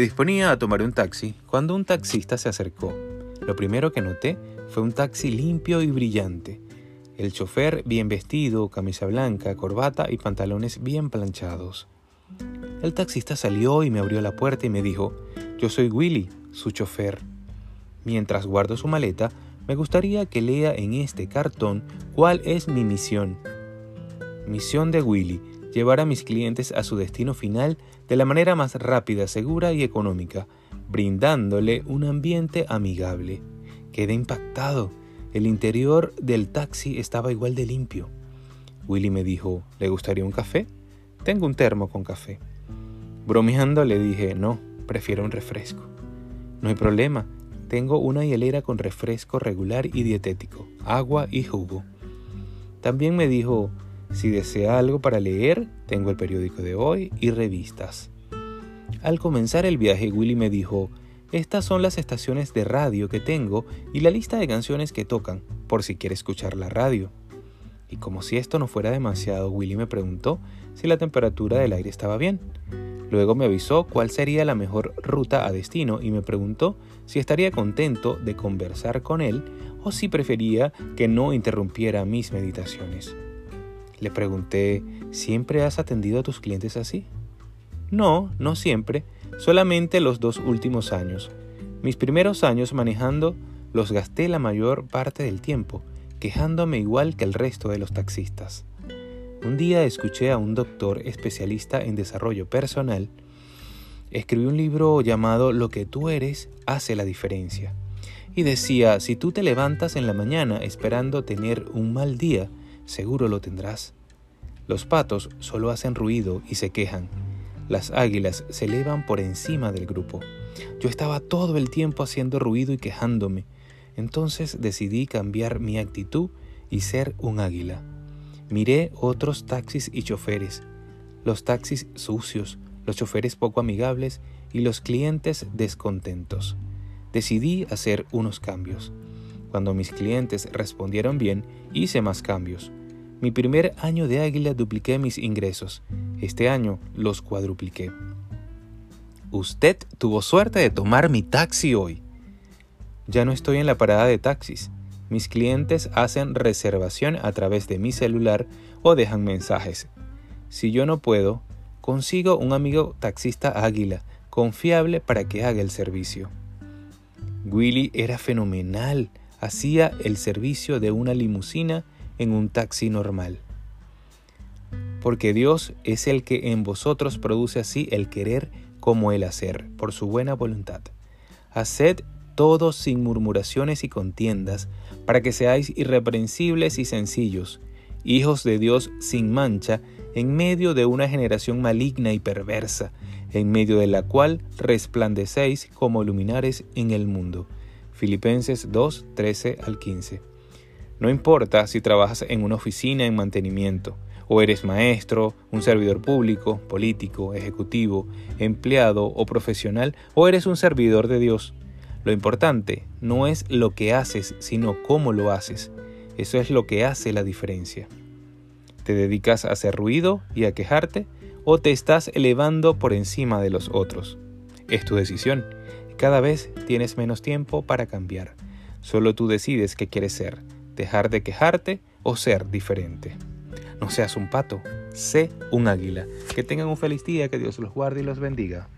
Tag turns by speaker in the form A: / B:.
A: Disponía a tomar un taxi cuando un taxista se acercó. Lo primero que noté fue un taxi limpio y brillante. El chofer bien vestido, camisa blanca, corbata y pantalones bien planchados. El taxista salió y me abrió la puerta y me dijo, yo soy Willy, su chofer. Mientras guardo su maleta, me gustaría que lea en este cartón cuál es mi misión. Misión de Willy, llevar a mis clientes a su destino final de la manera más rápida, segura y económica, brindándole un ambiente amigable. Quedé impactado. El interior del taxi estaba igual de limpio. Willy me dijo, ¿le gustaría un café? Tengo un termo con café. Bromeando le dije, no, prefiero un refresco. No hay problema, tengo una hielera con refresco regular y dietético, agua y jugo. También me dijo, si desea algo para leer, tengo el periódico de hoy y revistas. Al comenzar el viaje, Willy me dijo, estas son las estaciones de radio que tengo y la lista de canciones que tocan, por si quiere escuchar la radio. Y como si esto no fuera demasiado, Willy me preguntó si la temperatura del aire estaba bien. Luego me avisó cuál sería la mejor ruta a destino y me preguntó si estaría contento de conversar con él o si prefería que no interrumpiera mis meditaciones. Le pregunté, ¿siempre has atendido a tus clientes así? No, no siempre, solamente los dos últimos años. Mis primeros años manejando los gasté la mayor parte del tiempo, quejándome igual que el resto de los taxistas. Un día escuché a un doctor especialista en desarrollo personal. Escribió un libro llamado Lo que tú eres hace la diferencia. Y decía, si tú te levantas en la mañana esperando tener un mal día, seguro lo tendrás. Los patos solo hacen ruido y se quejan. Las águilas se elevan por encima del grupo. Yo estaba todo el tiempo haciendo ruido y quejándome. Entonces decidí cambiar mi actitud y ser un águila. Miré otros taxis y choferes, los taxis sucios, los choferes poco amigables y los clientes descontentos. Decidí hacer unos cambios. Cuando mis clientes respondieron bien, hice más cambios. Mi primer año de águila dupliqué mis ingresos. Este año los cuadrupliqué. Usted tuvo suerte de tomar mi taxi hoy. Ya no estoy en la parada de taxis. Mis clientes hacen reservación a través de mi celular o dejan mensajes. Si yo no puedo, consigo un amigo taxista águila, confiable para que haga el servicio. Willy era fenomenal hacía el servicio de una limusina en un taxi normal. Porque Dios es el que en vosotros produce así el querer como el hacer, por su buena voluntad. Haced todo sin murmuraciones y contiendas, para que seáis irreprensibles y sencillos, hijos de Dios sin mancha, en medio de una generación maligna y perversa, en medio de la cual resplandecéis como luminares en el mundo Filipenses 2, 13 al 15. No importa si trabajas en una oficina en mantenimiento, o eres maestro, un servidor público, político, ejecutivo, empleado o profesional, o eres un servidor de Dios. Lo importante no es lo que haces, sino cómo lo haces. Eso es lo que hace la diferencia. ¿Te dedicas a hacer ruido y a quejarte o te estás elevando por encima de los otros? Es tu decisión cada vez tienes menos tiempo para cambiar. Solo tú decides qué quieres ser, dejar de quejarte o ser diferente. No seas un pato, sé un águila. Que tengan un feliz día, que Dios los guarde y los bendiga.